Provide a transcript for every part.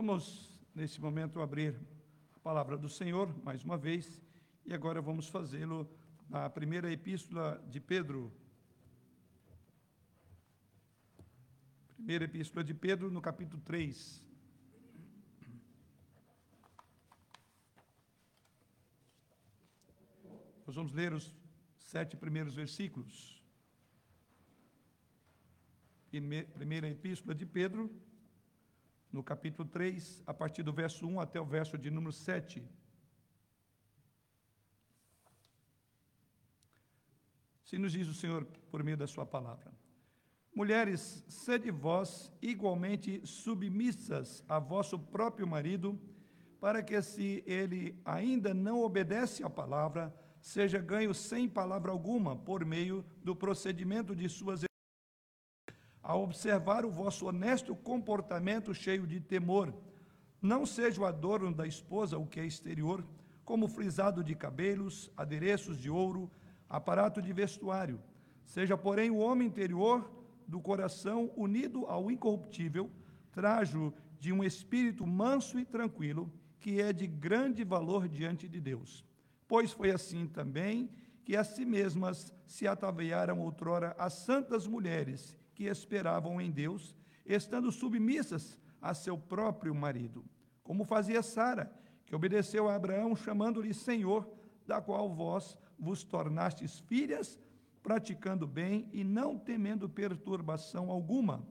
Vamos, nesse momento, abrir a palavra do Senhor, mais uma vez, e agora vamos fazê-lo na primeira epístola de Pedro. Primeira epístola de Pedro, no capítulo 3. Nós vamos ler os sete primeiros versículos. Primeira epístola de Pedro, no capítulo 3, a partir do verso 1 até o verso de número 7. Se nos diz o Senhor por meio da sua palavra. Mulheres, sede vós igualmente submissas a vosso próprio marido, para que se ele ainda não obedece à palavra, seja ganho sem palavra alguma por meio do procedimento de suas a observar o vosso honesto comportamento cheio de temor. Não seja o adorno da esposa o que é exterior, como frisado de cabelos, adereços de ouro, aparato de vestuário. Seja, porém, o homem interior do coração unido ao incorruptível, trajo de um espírito manso e tranquilo, que é de grande valor diante de Deus. Pois foi assim também que a si mesmas se ataviaram outrora as santas mulheres que esperavam em Deus, estando submissas a seu próprio marido, como fazia Sara, que obedeceu a Abraão, chamando-lhe Senhor, da qual vós vos tornastes filhas, praticando bem e não temendo perturbação alguma.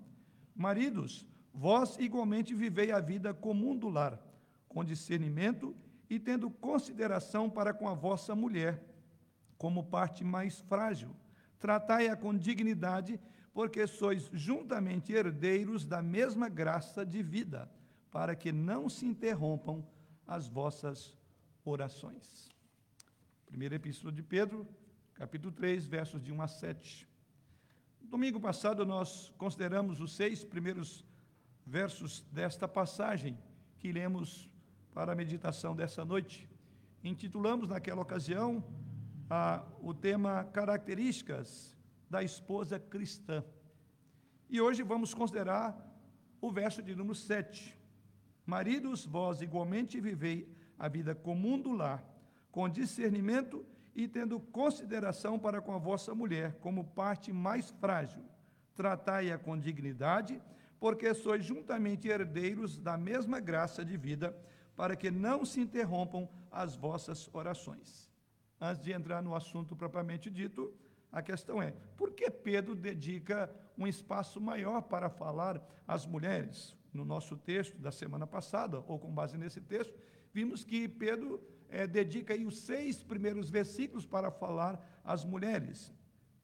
Maridos, vós igualmente vivei a vida comum do lar, com discernimento e tendo consideração para com a vossa mulher, como parte mais frágil. Tratai-a com dignidade porque sois juntamente herdeiros da mesma graça de vida, para que não se interrompam as vossas orações. Primeira Epístola de Pedro, capítulo 3, versos de 1 a 7. Domingo passado nós consideramos os seis primeiros versos desta passagem que lemos para a meditação dessa noite. Intitulamos naquela ocasião a, o tema Características da esposa cristã. E hoje vamos considerar o verso de número 7. Maridos, vós igualmente vivei a vida comum do lar, com discernimento e tendo consideração para com a vossa mulher, como parte mais frágil. Tratai-a com dignidade, porque sois juntamente herdeiros da mesma graça de vida, para que não se interrompam as vossas orações. Antes de entrar no assunto propriamente dito, a questão é: por que Pedro dedica um espaço maior para falar às mulheres? No nosso texto da semana passada, ou com base nesse texto, vimos que Pedro é, dedica aí os seis primeiros versículos para falar às mulheres.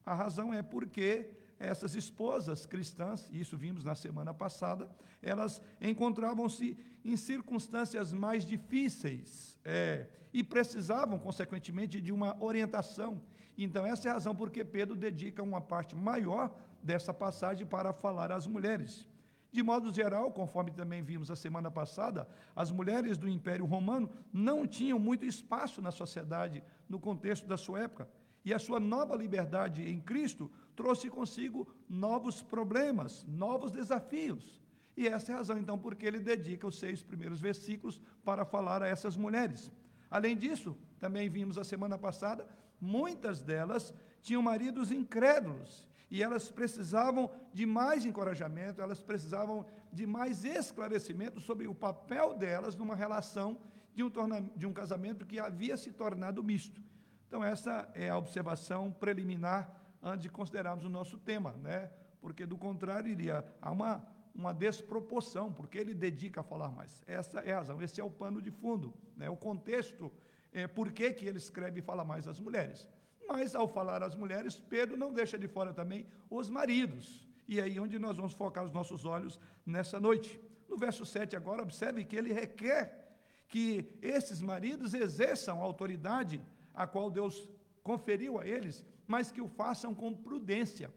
A razão é porque essas esposas cristãs, isso vimos na semana passada, elas encontravam-se em circunstâncias mais difíceis é, e precisavam, consequentemente, de uma orientação então, essa é a razão porque Pedro dedica uma parte maior dessa passagem para falar às mulheres. De modo geral, conforme também vimos a semana passada, as mulheres do Império Romano não tinham muito espaço na sociedade no contexto da sua época. E a sua nova liberdade em Cristo trouxe consigo novos problemas, novos desafios. E essa é a razão, então, porque ele dedica os seis primeiros versículos para falar a essas mulheres. Além disso, também vimos a semana passada muitas delas tinham maridos incrédulos e elas precisavam de mais encorajamento, elas precisavam de mais esclarecimento sobre o papel delas numa relação de um, de um casamento que havia se tornado misto. Então, essa é a observação preliminar antes de considerarmos o nosso tema, né? porque do contrário iria há uma, uma desproporção, porque ele dedica a falar mais. Essa é a razão, esse é o pano de fundo, né? o contexto é, por que, que ele escreve e fala mais às mulheres. Mas, ao falar às mulheres, Pedro não deixa de fora também os maridos. E é aí onde nós vamos focar os nossos olhos nessa noite. No verso 7 agora, observe que ele requer que esses maridos exerçam a autoridade a qual Deus conferiu a eles, mas que o façam com prudência.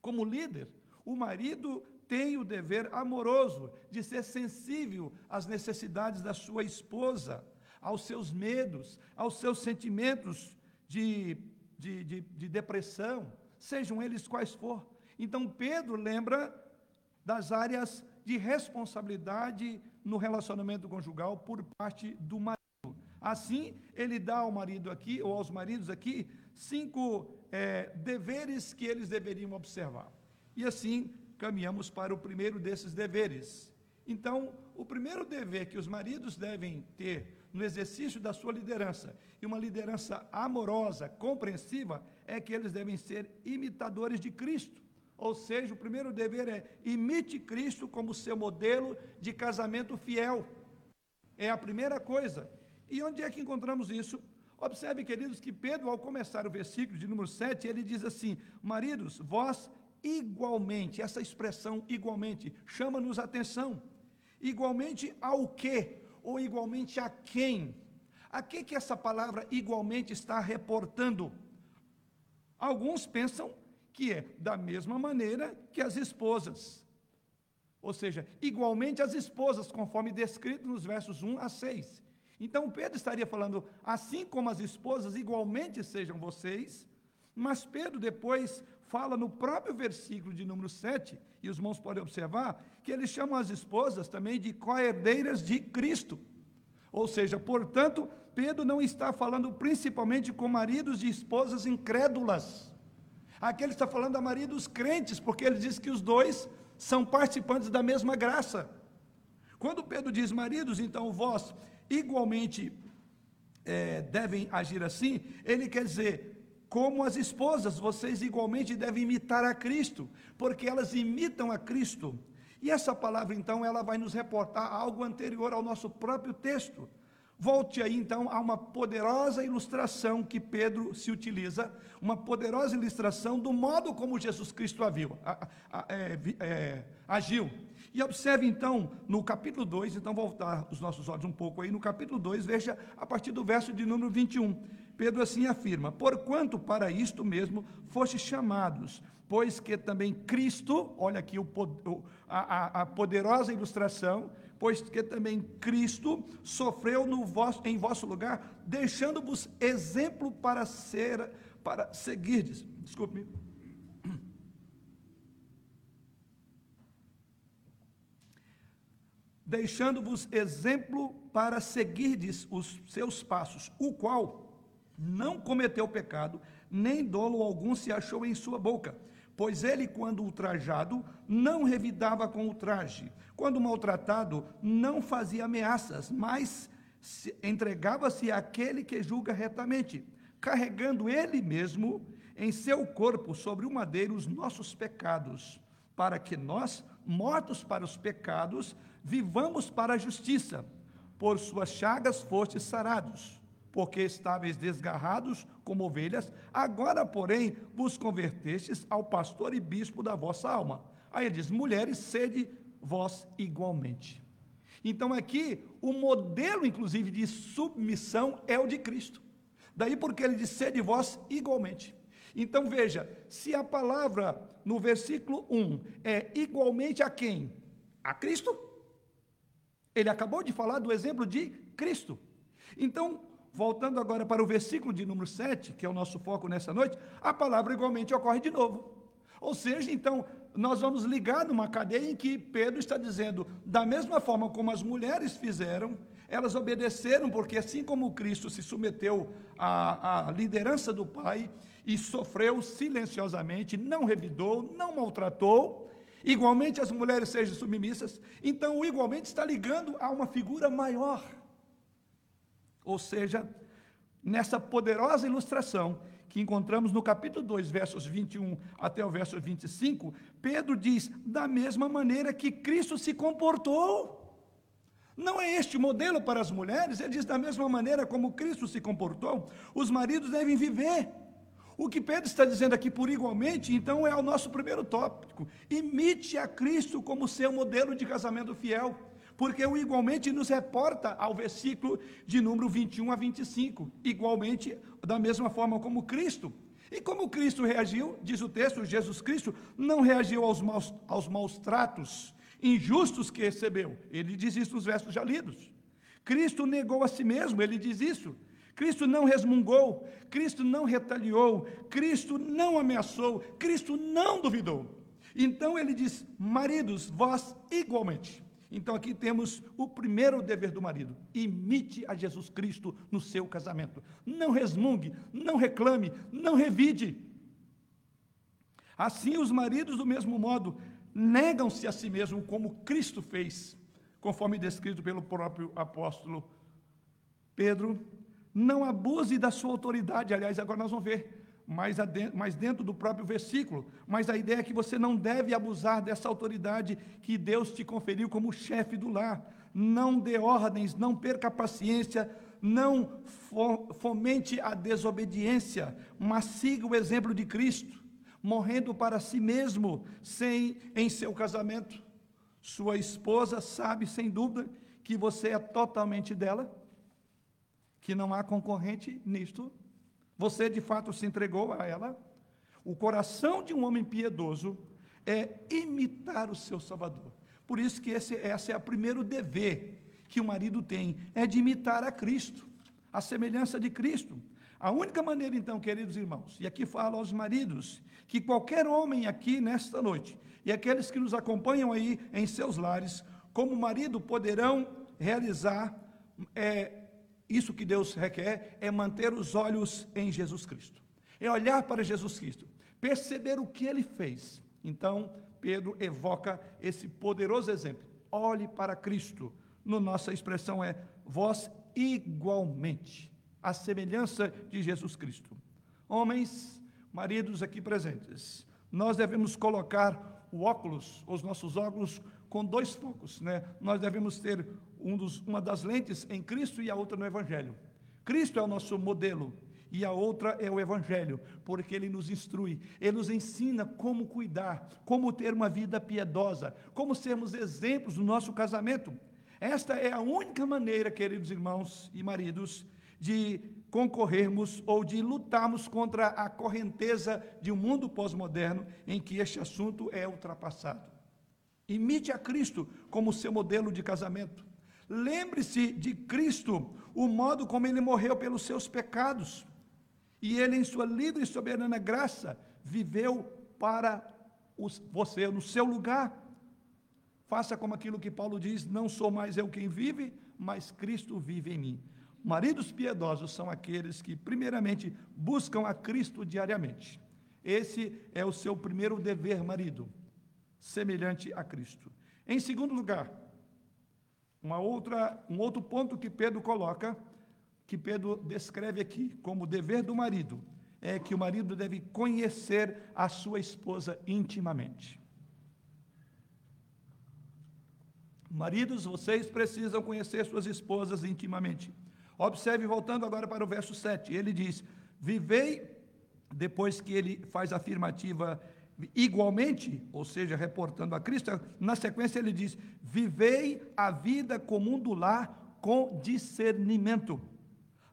Como líder, o marido tem o dever amoroso de ser sensível às necessidades da sua esposa aos seus medos, aos seus sentimentos de, de, de, de depressão, sejam eles quais for. Então, Pedro lembra das áreas de responsabilidade no relacionamento conjugal por parte do marido. Assim, ele dá ao marido aqui, ou aos maridos aqui, cinco é, deveres que eles deveriam observar. E assim, caminhamos para o primeiro desses deveres. Então, o primeiro dever que os maridos devem ter no exercício da sua liderança, e uma liderança amorosa, compreensiva, é que eles devem ser imitadores de Cristo. Ou seja, o primeiro dever é imite Cristo como seu modelo de casamento fiel. É a primeira coisa. E onde é que encontramos isso? Observe, queridos, que Pedro, ao começar o versículo de número 7, ele diz assim: Maridos, vós igualmente, essa expressão igualmente, chama-nos atenção. Igualmente ao quê? Ou igualmente a quem? A que que essa palavra igualmente está reportando? Alguns pensam que é da mesma maneira que as esposas. Ou seja, igualmente as esposas, conforme descrito nos versos 1 a 6. Então Pedro estaria falando, assim como as esposas, igualmente sejam vocês, mas Pedro depois fala no próprio versículo de número 7, e os irmãos podem observar, que ele chama as esposas também de coerdeiras de Cristo. Ou seja, portanto, Pedro não está falando principalmente com maridos de esposas incrédulas. Aqui ele está falando a maridos crentes, porque ele diz que os dois são participantes da mesma graça. Quando Pedro diz maridos, então vós igualmente é, devem agir assim, ele quer dizer, como as esposas, vocês igualmente devem imitar a Cristo, porque elas imitam a Cristo. E essa palavra, então, ela vai nos reportar algo anterior ao nosso próprio texto. Volte aí, então, a uma poderosa ilustração que Pedro se utiliza, uma poderosa ilustração do modo como Jesus Cristo aviu, a, a, é, é, agiu. E observe, então, no capítulo 2, então, voltar os nossos olhos um pouco aí, no capítulo 2, veja a partir do verso de número 21. Pedro assim afirma: Porquanto para isto mesmo foste chamados, pois que também Cristo, olha aqui o, a, a poderosa ilustração, pois que também Cristo sofreu vosso, em vosso lugar, deixando-vos exemplo para ser, para seguirdes. Desculpe-me. Deixando-vos exemplo para seguirdes os seus passos, o qual não cometeu pecado, nem dolo algum se achou em sua boca Pois ele, quando ultrajado, não revidava com ultraje. Quando maltratado, não fazia ameaças, mas entregava-se àquele que julga retamente, carregando ele mesmo em seu corpo sobre o madeiro os nossos pecados, para que nós, mortos para os pecados, vivamos para a justiça. Por suas chagas fostes sarados porque estáveis desgarrados como ovelhas, agora, porém, vos convertestes ao pastor e bispo da vossa alma. Aí ele diz: mulheres, sede vós igualmente. Então, aqui, o modelo, inclusive, de submissão é o de Cristo. Daí porque ele diz: sede vós igualmente. Então, veja, se a palavra no versículo 1 é igualmente a quem? A Cristo. Ele acabou de falar do exemplo de Cristo. Então, Voltando agora para o versículo de número 7, que é o nosso foco nessa noite, a palavra igualmente ocorre de novo. Ou seja, então, nós vamos ligar numa cadeia em que Pedro está dizendo, da mesma forma como as mulheres fizeram, elas obedeceram, porque assim como Cristo se submeteu à, à liderança do Pai e sofreu silenciosamente, não revidou, não maltratou, igualmente as mulheres sejam submissas, então igualmente está ligando a uma figura maior ou seja, nessa poderosa ilustração que encontramos no capítulo 2, versos 21 até o verso 25, Pedro diz: da mesma maneira que Cristo se comportou. Não é este o modelo para as mulheres, ele diz: da mesma maneira como Cristo se comportou, os maridos devem viver. O que Pedro está dizendo aqui por igualmente, então é o nosso primeiro tópico. Imite a Cristo como seu modelo de casamento fiel porque o igualmente nos reporta ao versículo de número 21 a 25, igualmente da mesma forma como Cristo. E como Cristo reagiu, diz o texto, Jesus Cristo não reagiu aos maus, aos maus tratos injustos que recebeu. Ele diz isso nos versos já lidos. Cristo negou a si mesmo, ele diz isso. Cristo não resmungou, Cristo não retaliou, Cristo não ameaçou, Cristo não duvidou. Então ele diz: maridos, vós igualmente. Então aqui temos o primeiro dever do marido: imite a Jesus Cristo no seu casamento. Não resmungue, não reclame, não revide. Assim, os maridos, do mesmo modo, negam-se a si mesmos como Cristo fez, conforme descrito pelo próprio apóstolo Pedro. Não abuse da sua autoridade. Aliás, agora nós vamos ver mais, mais dentro do próprio versículo. Mas a ideia é que você não deve abusar dessa autoridade que Deus te conferiu como chefe do lar. Não dê ordens, não perca a paciência, não fomente a desobediência, mas siga o exemplo de Cristo morrendo para si mesmo, sem em seu casamento. Sua esposa sabe, sem dúvida, que você é totalmente dela, que não há concorrente nisto. Você de fato se entregou a ela. O coração de um homem piedoso é imitar o seu Salvador. Por isso que esse, esse é o primeiro dever que o marido tem, é de imitar a Cristo, a semelhança de Cristo. A única maneira, então, queridos irmãos, e aqui falo aos maridos, que qualquer homem aqui nesta noite, e aqueles que nos acompanham aí em seus lares, como marido, poderão realizar é, isso que Deus requer, é manter os olhos em Jesus Cristo, é olhar para Jesus Cristo, perceber o que ele fez. Então, Pedro evoca esse poderoso exemplo. Olhe para Cristo. No nossa expressão é vós igualmente a semelhança de Jesus Cristo. Homens, maridos aqui presentes, nós devemos colocar o óculos, os nossos óculos, com dois focos, né? Nós devemos ter um dos, uma das lentes em Cristo e a outra no Evangelho. Cristo é o nosso modelo e a outra é o Evangelho, porque ele nos instrui, ele nos ensina como cuidar, como ter uma vida piedosa, como sermos exemplos no nosso casamento. Esta é a única maneira, queridos irmãos e maridos, de concorrermos ou de lutarmos contra a correnteza de um mundo pós-moderno em que este assunto é ultrapassado. Imite a Cristo como seu modelo de casamento. Lembre-se de Cristo, o modo como ele morreu pelos seus pecados. E ele, em sua livre e soberana graça, viveu para os, você no seu lugar. Faça como aquilo que Paulo diz: Não sou mais eu quem vive, mas Cristo vive em mim. Maridos piedosos são aqueles que, primeiramente, buscam a Cristo diariamente. Esse é o seu primeiro dever, marido, semelhante a Cristo. Em segundo lugar, uma outra, um outro ponto que Pedro coloca, que Pedro descreve aqui como dever do marido, é que o marido deve conhecer a sua esposa intimamente. Maridos, vocês precisam conhecer suas esposas intimamente. Observe, voltando agora para o verso 7, ele diz: Vivei, depois que ele faz a afirmativa igualmente, ou seja, reportando a Cristo, na sequência ele diz: Vivei a vida comum do lar com discernimento.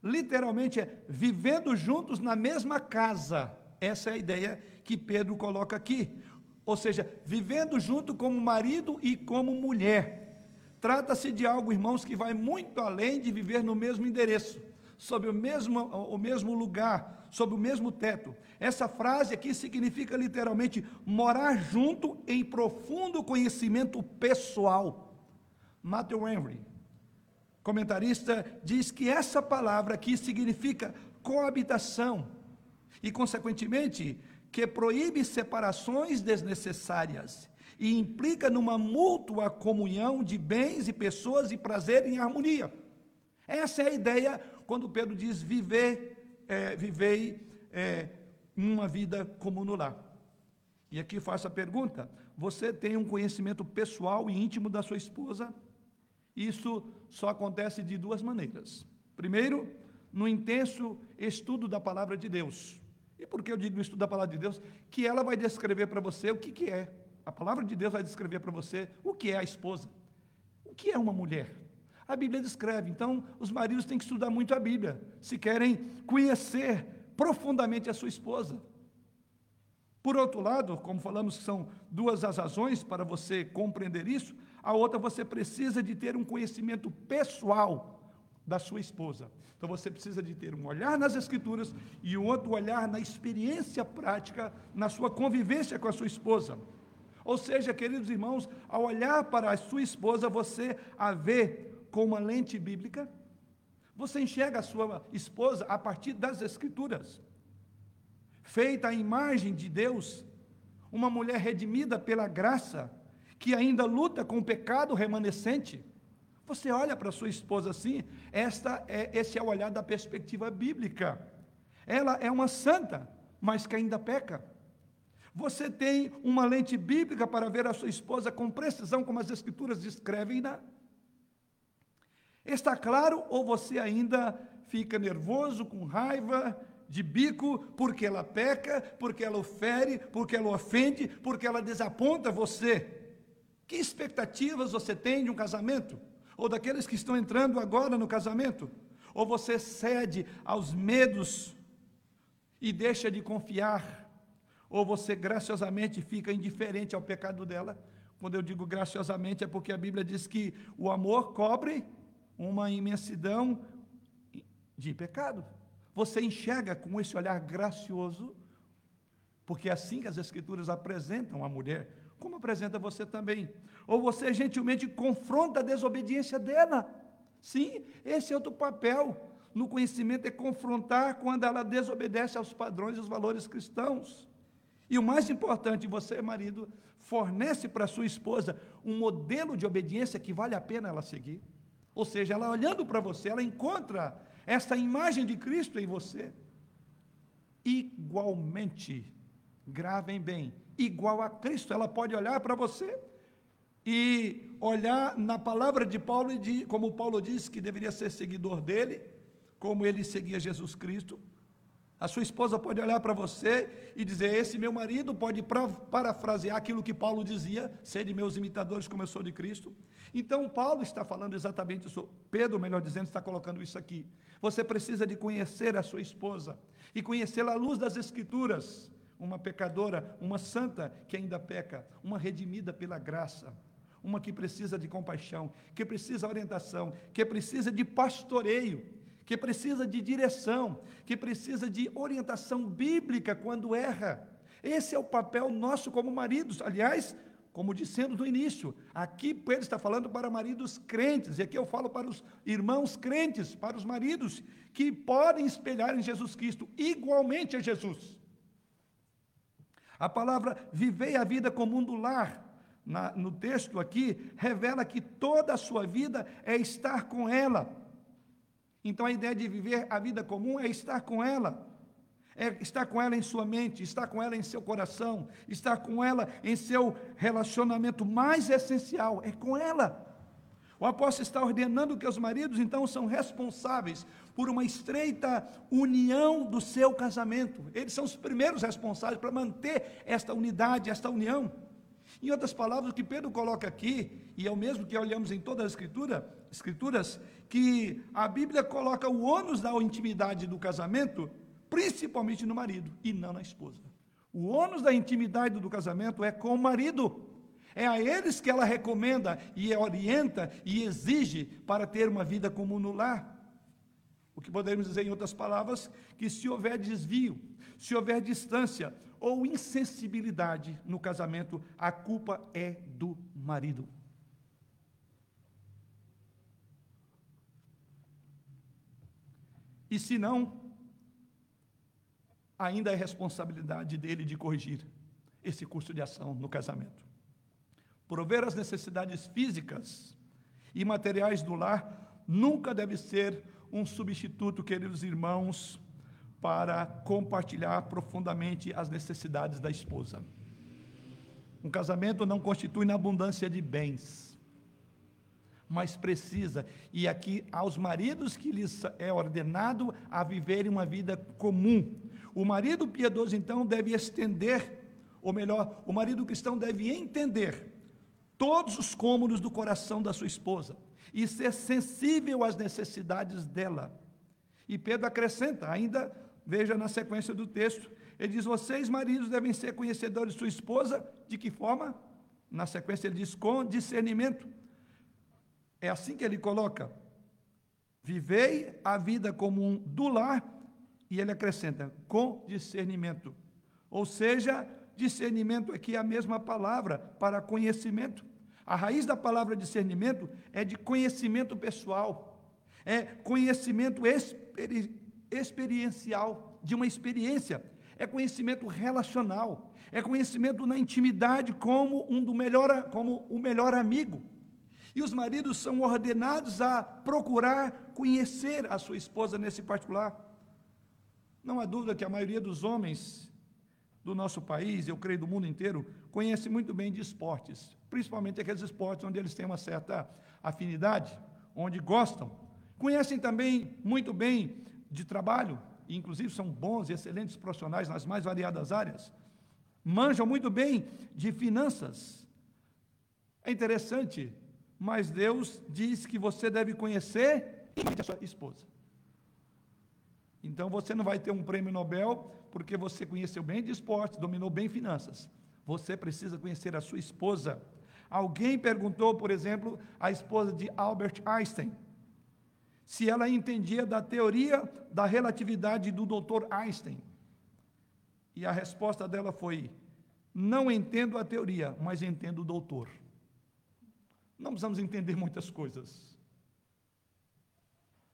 Literalmente é vivendo juntos na mesma casa. Essa é a ideia que Pedro coloca aqui. Ou seja, vivendo junto como marido e como mulher. Trata-se de algo, irmãos, que vai muito além de viver no mesmo endereço, sob o mesmo, o mesmo lugar, sob o mesmo teto. Essa frase aqui significa literalmente morar junto em profundo conhecimento pessoal. Matthew Henry, comentarista, diz que essa palavra aqui significa coabitação e, consequentemente, que proíbe separações desnecessárias e implica numa mútua comunhão de bens e pessoas e prazer em harmonia. Essa é a ideia quando Pedro diz viver, é, vivei é, uma vida comum no lar. E aqui faço a pergunta: você tem um conhecimento pessoal e íntimo da sua esposa? Isso só acontece de duas maneiras. Primeiro, no intenso estudo da palavra de Deus. E por que eu digo estudo da palavra de Deus? Que ela vai descrever para você o que, que é a palavra de Deus vai descrever para você o que é a esposa. O que é uma mulher? A Bíblia descreve. Então, os maridos têm que estudar muito a Bíblia, se querem conhecer profundamente a sua esposa. Por outro lado, como falamos que são duas as razões para você compreender isso, a outra você precisa de ter um conhecimento pessoal da sua esposa. Então você precisa de ter um olhar nas escrituras e um outro olhar na experiência prática, na sua convivência com a sua esposa. Ou seja, queridos irmãos, ao olhar para a sua esposa, você a vê com uma lente bíblica? Você enxerga a sua esposa a partir das Escrituras, feita à imagem de Deus, uma mulher redimida pela graça, que ainda luta com o pecado remanescente. Você olha para sua esposa assim, esta é, esse é o olhar da perspectiva bíblica. Ela é uma santa, mas que ainda peca. Você tem uma lente bíblica para ver a sua esposa com precisão, como as Escrituras descrevem-na? Está claro ou você ainda fica nervoso, com raiva, de bico, porque ela peca, porque ela ofere, porque ela ofende, porque ela desaponta você? Que expectativas você tem de um casamento? Ou daqueles que estão entrando agora no casamento? Ou você cede aos medos e deixa de confiar? Ou você graciosamente fica indiferente ao pecado dela? Quando eu digo graciosamente é porque a Bíblia diz que o amor cobre uma imensidão de pecado. Você enxerga com esse olhar gracioso, porque é assim que as Escrituras apresentam a mulher, como apresenta você também. Ou você gentilmente confronta a desobediência dela. Sim, esse é outro papel no conhecimento é confrontar quando ela desobedece aos padrões e os valores cristãos. E o mais importante, você, marido, fornece para sua esposa um modelo de obediência que vale a pena ela seguir. Ou seja, ela olhando para você, ela encontra essa imagem de Cristo em você. Igualmente, gravem bem, igual a Cristo, ela pode olhar para você e olhar na palavra de Paulo, como Paulo disse que deveria ser seguidor dele, como ele seguia Jesus Cristo. A sua esposa pode olhar para você e dizer: Esse meu marido pode parafrasear aquilo que Paulo dizia, ser de meus imitadores como eu sou de Cristo. Então, Paulo está falando exatamente isso. Pedro, melhor dizendo, está colocando isso aqui. Você precisa de conhecer a sua esposa e conhecê-la à luz das Escrituras. Uma pecadora, uma santa que ainda peca, uma redimida pela graça, uma que precisa de compaixão, que precisa de orientação, que precisa de pastoreio, que precisa de direção, que precisa de orientação bíblica quando erra. Esse é o papel nosso como maridos. Aliás, como dissemos no início, aqui Pedro está falando para maridos crentes, e aqui eu falo para os irmãos crentes, para os maridos que podem espelhar em Jesus Cristo igualmente a Jesus. A palavra vivei a vida comum do lar, na, no texto aqui, revela que toda a sua vida é estar com ela. Então a ideia de viver a vida comum é estar com ela é estar com ela em sua mente, estar com ela em seu coração, estar com ela em seu relacionamento mais essencial, é com ela. O apóstolo está ordenando que os maridos, então, são responsáveis por uma estreita união do seu casamento. Eles são os primeiros responsáveis para manter esta unidade, esta união. Em outras palavras, o que Pedro coloca aqui, e é o mesmo que olhamos em todas as escritura, escrituras, que a Bíblia coloca o ônus da intimidade do casamento principalmente no marido e não na esposa. O ônus da intimidade do casamento é com o marido. É a eles que ela recomenda e orienta e exige para ter uma vida comum no lar. O que podemos dizer, em outras palavras, que se houver desvio, se houver distância ou insensibilidade no casamento, a culpa é do marido. E se não, ainda é responsabilidade dele de corrigir esse curso de ação no casamento. Prover as necessidades físicas e materiais do lar nunca deve ser um substituto, queridos irmãos, para compartilhar profundamente as necessidades da esposa. Um casamento não constitui na abundância de bens, mas precisa, e aqui aos maridos que lhes é ordenado a viverem uma vida comum, o marido piedoso, então, deve estender, ou melhor, o marido cristão deve entender todos os cômodos do coração da sua esposa e ser sensível às necessidades dela. E Pedro acrescenta, ainda, veja na sequência do texto, ele diz: Vocês, maridos, devem ser conhecedores de sua esposa, de que forma? Na sequência, ele diz: com discernimento. É assim que ele coloca: Vivei a vida comum do lar e ele acrescenta, com discernimento. Ou seja, discernimento aqui é a mesma palavra para conhecimento. A raiz da palavra discernimento é de conhecimento pessoal, é conhecimento experiencial, de uma experiência, é conhecimento relacional, é conhecimento na intimidade como um do melhor, como o melhor amigo. E os maridos são ordenados a procurar conhecer a sua esposa nesse particular. Não há dúvida que a maioria dos homens do nosso país, eu creio do mundo inteiro, conhece muito bem de esportes, principalmente aqueles esportes onde eles têm uma certa afinidade, onde gostam. Conhecem também muito bem de trabalho, e inclusive são bons e excelentes profissionais nas mais variadas áreas. Manjam muito bem de finanças. É interessante mas Deus diz que você deve conhecer a sua esposa. Então você não vai ter um prêmio Nobel porque você conheceu bem de esporte, dominou bem finanças. Você precisa conhecer a sua esposa. Alguém perguntou, por exemplo, a esposa de Albert Einstein, se ela entendia da teoria da relatividade do Dr. Einstein. E a resposta dela foi: Não entendo a teoria, mas entendo o doutor. Não precisamos entender muitas coisas.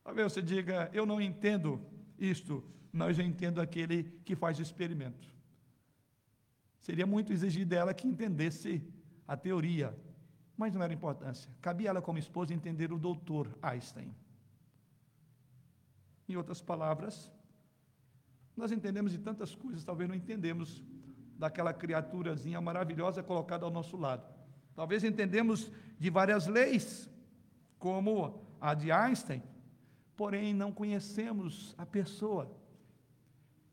Talvez você diga, eu não entendo isto, mas eu entendo aquele que faz o experimento. Seria muito exigir dela que entendesse a teoria, mas não era importância. Cabia ela, como esposa, entender o doutor Einstein. Em outras palavras, nós entendemos de tantas coisas, talvez não entendemos daquela criaturazinha maravilhosa colocada ao nosso lado. Talvez entendemos de várias leis, como a de Einstein, porém não conhecemos a pessoa.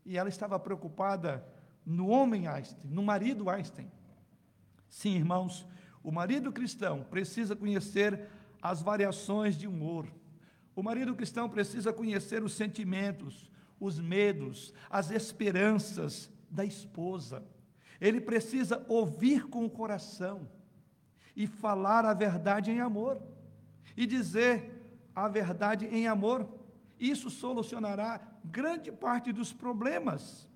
E ela estava preocupada no homem Einstein, no marido Einstein. Sim, irmãos, o marido cristão precisa conhecer as variações de humor. O marido cristão precisa conhecer os sentimentos, os medos, as esperanças da esposa. Ele precisa ouvir com o coração e falar a verdade em amor, e dizer a verdade em amor. Isso solucionará grande parte dos problemas.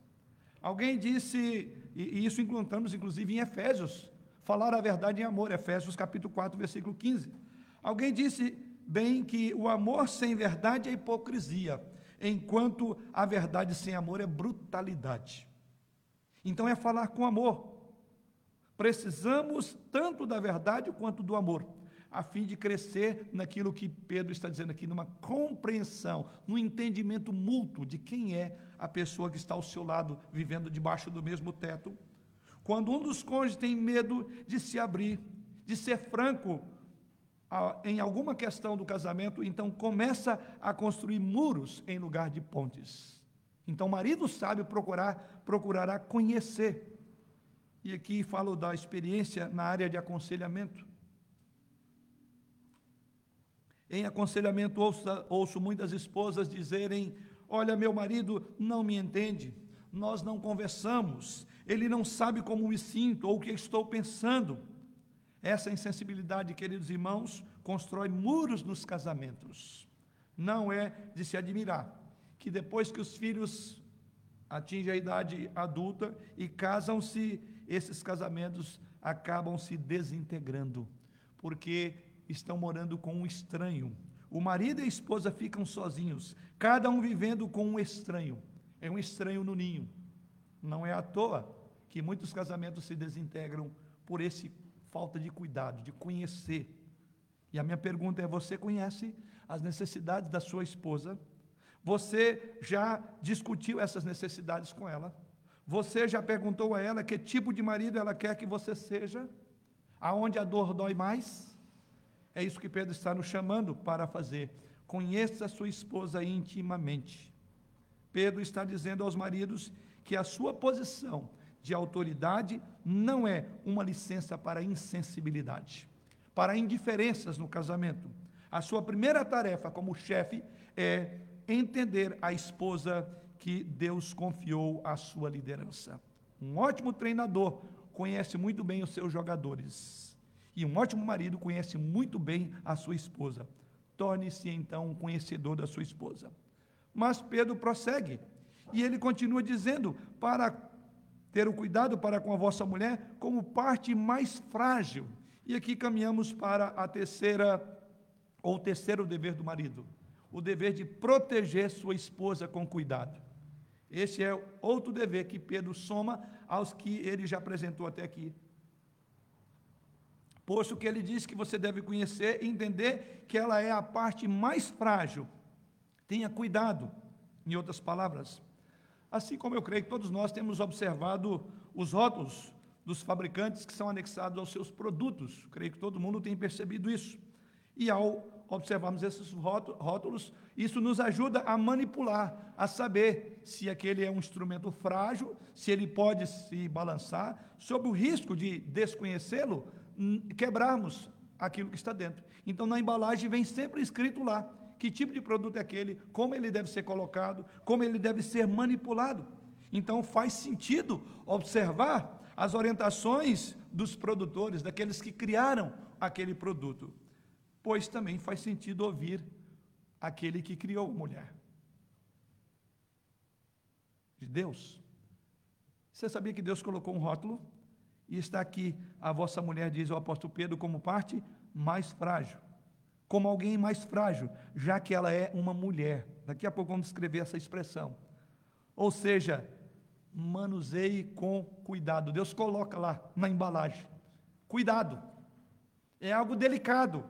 Alguém disse, e isso encontramos inclusive em Efésios, falar a verdade em amor, Efésios capítulo 4, versículo 15. Alguém disse bem que o amor sem verdade é hipocrisia, enquanto a verdade sem amor é brutalidade. Então é falar com amor. Precisamos tanto da verdade quanto do amor, a fim de crescer naquilo que Pedro está dizendo aqui, numa compreensão, num entendimento mútuo de quem é a pessoa que está ao seu lado, vivendo debaixo do mesmo teto. Quando um dos cônjuges tem medo de se abrir, de ser franco em alguma questão do casamento, então começa a construir muros em lugar de pontes. Então, o marido sábio procurar, procurará conhecer e aqui falo da experiência na área de aconselhamento. Em aconselhamento, ouço, ouço muitas esposas dizerem: Olha, meu marido não me entende, nós não conversamos, ele não sabe como me sinto ou o que estou pensando. Essa insensibilidade, queridos irmãos, constrói muros nos casamentos. Não é de se admirar que depois que os filhos atingem a idade adulta e casam-se, esses casamentos acabam se desintegrando, porque estão morando com um estranho. O marido e a esposa ficam sozinhos, cada um vivendo com um estranho. É um estranho no ninho. Não é à toa que muitos casamentos se desintegram por esse falta de cuidado, de conhecer. E a minha pergunta é: você conhece as necessidades da sua esposa? Você já discutiu essas necessidades com ela? Você já perguntou a ela que tipo de marido ela quer que você seja? Aonde a dor dói mais? É isso que Pedro está nos chamando para fazer. Conheça a sua esposa intimamente. Pedro está dizendo aos maridos que a sua posição de autoridade não é uma licença para insensibilidade, para indiferenças no casamento. A sua primeira tarefa como chefe é entender a esposa que Deus confiou à sua liderança. Um ótimo treinador conhece muito bem os seus jogadores. E um ótimo marido conhece muito bem a sua esposa. Torne-se então um conhecedor da sua esposa. Mas Pedro prossegue. E ele continua dizendo: para ter o cuidado para com a vossa mulher como parte mais frágil. E aqui caminhamos para a terceira, ou terceiro dever do marido: o dever de proteger sua esposa com cuidado. Esse é outro dever que Pedro soma aos que ele já apresentou até aqui. Posto que ele diz que você deve conhecer e entender que ela é a parte mais frágil. Tenha cuidado, em outras palavras. Assim como eu creio que todos nós temos observado os rótulos dos fabricantes que são anexados aos seus produtos. Creio que todo mundo tem percebido isso. E ao observarmos esses rótulos, isso nos ajuda a manipular, a saber se aquele é um instrumento frágil, se ele pode se balançar, sob o risco de desconhecê-lo, quebrarmos aquilo que está dentro. Então, na embalagem vem sempre escrito lá que tipo de produto é aquele, como ele deve ser colocado, como ele deve ser manipulado. Então, faz sentido observar as orientações dos produtores, daqueles que criaram aquele produto pois também faz sentido ouvir aquele que criou a mulher. De Deus. Você sabia que Deus colocou um rótulo? E está aqui, a vossa mulher, diz o apóstolo Pedro, como parte mais frágil. Como alguém mais frágil, já que ela é uma mulher. Daqui a pouco vamos escrever essa expressão. Ou seja, manuseie com cuidado. Deus coloca lá na embalagem. Cuidado. É algo delicado.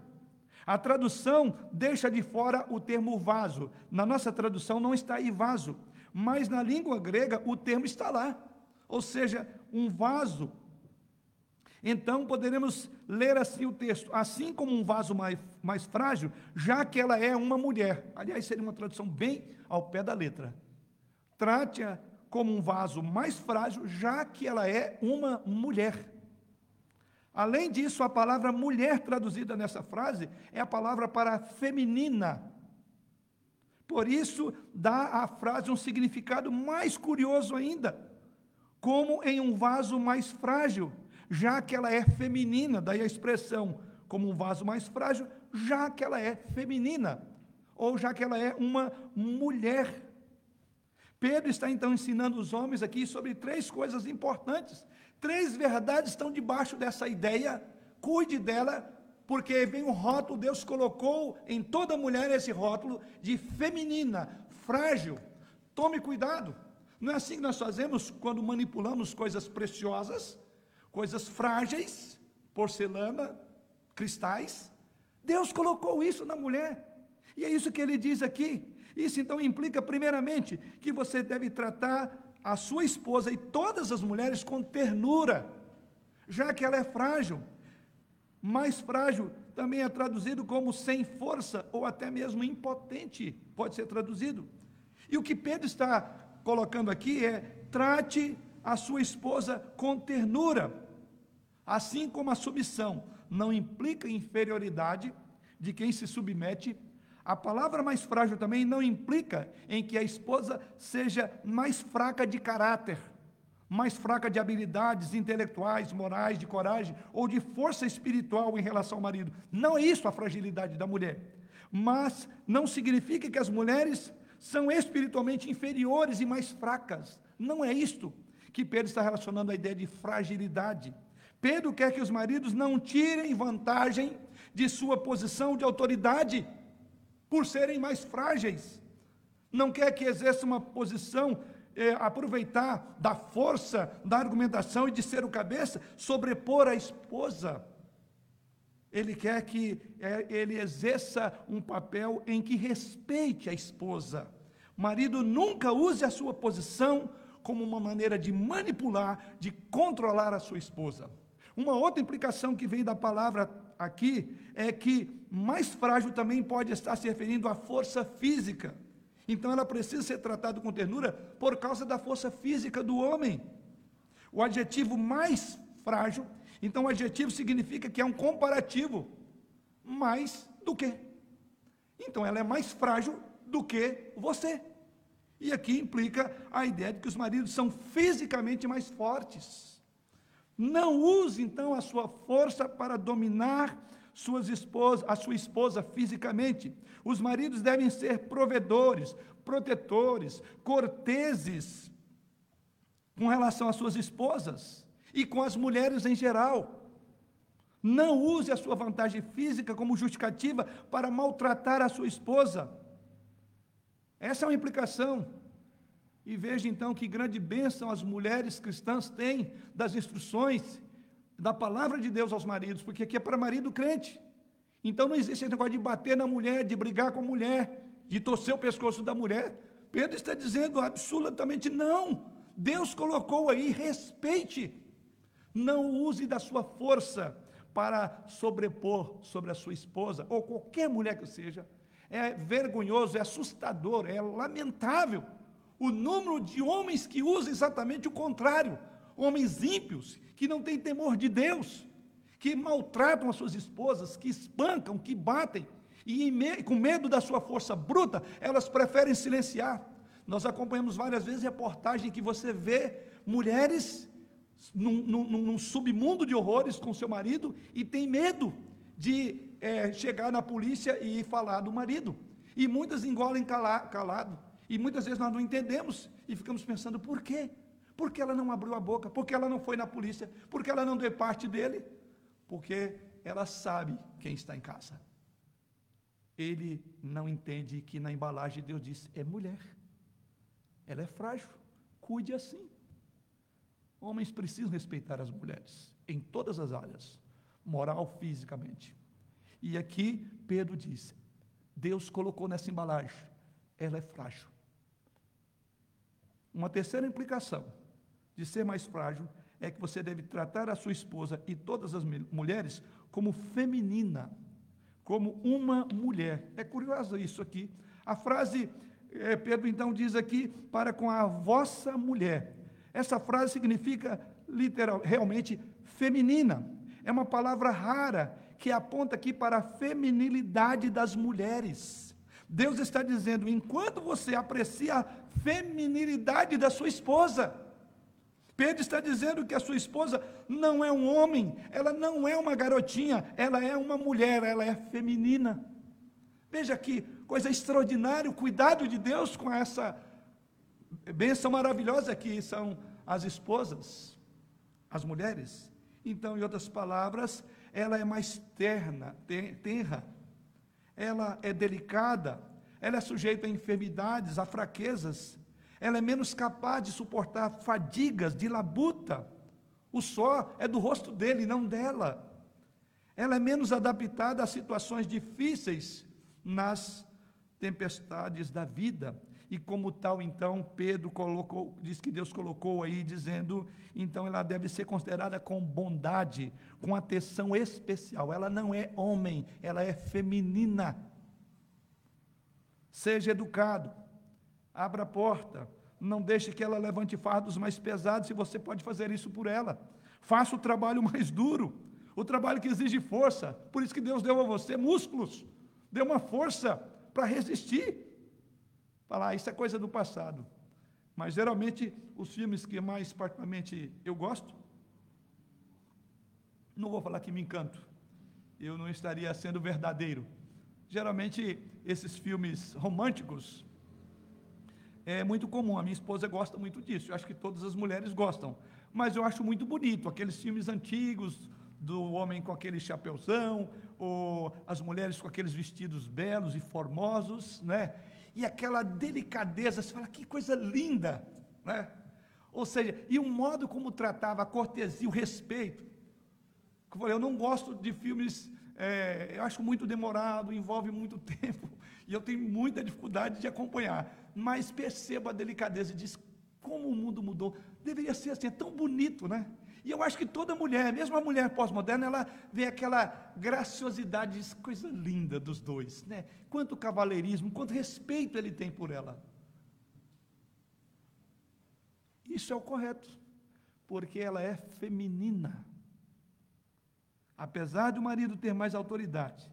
A tradução deixa de fora o termo vaso. Na nossa tradução não está aí vaso, mas na língua grega o termo está lá. Ou seja, um vaso. Então poderemos ler assim o texto: assim como um vaso mais, mais frágil, já que ela é uma mulher. Aliás, seria uma tradução bem ao pé da letra. Trate-a como um vaso mais frágil, já que ela é uma mulher. Além disso, a palavra mulher traduzida nessa frase é a palavra para feminina. Por isso, dá à frase um significado mais curioso ainda, como em um vaso mais frágil, já que ela é feminina, daí a expressão como um vaso mais frágil, já que ela é feminina, ou já que ela é uma mulher. Pedro está então ensinando os homens aqui sobre três coisas importantes Três verdades estão debaixo dessa ideia, cuide dela, porque vem um rótulo, Deus colocou em toda mulher esse rótulo de feminina, frágil. Tome cuidado. Não é assim que nós fazemos quando manipulamos coisas preciosas, coisas frágeis, porcelana, cristais. Deus colocou isso na mulher. E é isso que ele diz aqui. Isso então implica, primeiramente, que você deve tratar a sua esposa e todas as mulheres com ternura, já que ela é frágil. Mais frágil também é traduzido como sem força ou até mesmo impotente, pode ser traduzido. E o que Pedro está colocando aqui é: trate a sua esposa com ternura, assim como a submissão não implica inferioridade de quem se submete a palavra mais frágil também não implica em que a esposa seja mais fraca de caráter, mais fraca de habilidades intelectuais, morais, de coragem ou de força espiritual em relação ao marido. Não é isso a fragilidade da mulher. Mas não significa que as mulheres são espiritualmente inferiores e mais fracas. Não é isto que Pedro está relacionando a ideia de fragilidade. Pedro quer que os maridos não tirem vantagem de sua posição de autoridade por serem mais frágeis. Não quer que exerça uma posição, é, aproveitar da força da argumentação e de ser o cabeça, sobrepor a esposa. Ele quer que é, ele exerça um papel em que respeite a esposa. Marido nunca use a sua posição como uma maneira de manipular, de controlar a sua esposa. Uma outra implicação que vem da palavra aqui é que mais frágil também pode estar se referindo à força física. Então ela precisa ser tratada com ternura por causa da força física do homem. O adjetivo mais frágil, então o adjetivo significa que é um comparativo. Mais do que. Então ela é mais frágil do que você. E aqui implica a ideia de que os maridos são fisicamente mais fortes. Não use então a sua força para dominar suas esposas, a sua esposa fisicamente. Os maridos devem ser provedores, protetores, corteses, com relação às suas esposas e com as mulheres em geral. Não use a sua vantagem física como justificativa para maltratar a sua esposa. Essa é uma implicação. E veja então que grande bênção as mulheres cristãs têm das instruções da palavra de Deus aos maridos, porque aqui é para marido crente. Então não existe esse negócio de bater na mulher, de brigar com a mulher, de torcer o pescoço da mulher. Pedro está dizendo absolutamente não. Deus colocou aí, respeite. Não use da sua força para sobrepor sobre a sua esposa, ou qualquer mulher que seja. É vergonhoso, é assustador, é lamentável o número de homens que usam exatamente o contrário. Homens ímpios, que não têm temor de Deus, que maltratam as suas esposas, que espancam, que batem, e me, com medo da sua força bruta, elas preferem silenciar. Nós acompanhamos várias vezes reportagem que você vê mulheres num, num, num submundo de horrores com seu marido e tem medo de é, chegar na polícia e falar do marido. E muitas engolem cala, calado. E muitas vezes nós não entendemos e ficamos pensando por quê? Por que ela não abriu a boca? Por que ela não foi na polícia? Por que ela não deu parte dele? Porque ela sabe quem está em casa. Ele não entende que na embalagem Deus diz: é mulher. Ela é frágil. Cuide assim. Homens precisam respeitar as mulheres em todas as áreas, moral, fisicamente. E aqui Pedro diz: Deus colocou nessa embalagem, ela é frágil. Uma terceira implicação de ser mais frágil é que você deve tratar a sua esposa e todas as mulheres como feminina, como uma mulher. É curioso isso aqui. A frase, é, Pedro então diz aqui, para com a vossa mulher. Essa frase significa literal, realmente feminina. É uma palavra rara que aponta aqui para a feminilidade das mulheres. Deus está dizendo: enquanto você aprecia a feminilidade da sua esposa, Pedro está dizendo que a sua esposa não é um homem, ela não é uma garotinha, ela é uma mulher, ela é feminina. Veja que coisa extraordinária, o cuidado de Deus com essa bênção maravilhosa que são as esposas, as mulheres. Então, em outras palavras, ela é mais terna, tenra, ela é delicada, ela é sujeita a enfermidades, a fraquezas, ela é menos capaz de suportar fadigas de labuta. O só é do rosto dele, não dela. Ela é menos adaptada a situações difíceis nas tempestades da vida. E como tal, então, Pedro colocou, diz que Deus colocou aí, dizendo, então ela deve ser considerada com bondade, com atenção especial. Ela não é homem, ela é feminina. Seja educado abra a porta, não deixe que ela levante fardos mais pesados, se você pode fazer isso por ela. Faça o trabalho mais duro, o trabalho que exige força. Por isso que Deus deu a você músculos, deu uma força para resistir. Falar, ah, isso é coisa do passado. Mas geralmente os filmes que mais particularmente eu gosto, não vou falar que me encanto, eu não estaria sendo verdadeiro. Geralmente esses filmes românticos, é muito comum. A minha esposa gosta muito disso. Eu acho que todas as mulheres gostam. Mas eu acho muito bonito aqueles filmes antigos do homem com aquele chapéuzão, ou as mulheres com aqueles vestidos belos e formosos, né? E aquela delicadeza, você fala que coisa linda, né? Ou seja, e o modo como tratava a cortesia, o respeito. Eu, falei, eu não gosto de filmes, é, eu acho muito demorado, envolve muito tempo, e eu tenho muita dificuldade de acompanhar mas perceba a delicadeza e diz como o mundo mudou. Deveria ser assim, é tão bonito, né? E eu acho que toda mulher, mesmo a mulher pós-moderna, ela vê aquela graciosidade, coisa linda dos dois, né? Quanto cavaleirismo, quanto respeito ele tem por ela. Isso é o correto, porque ela é feminina. Apesar de o marido ter mais autoridade,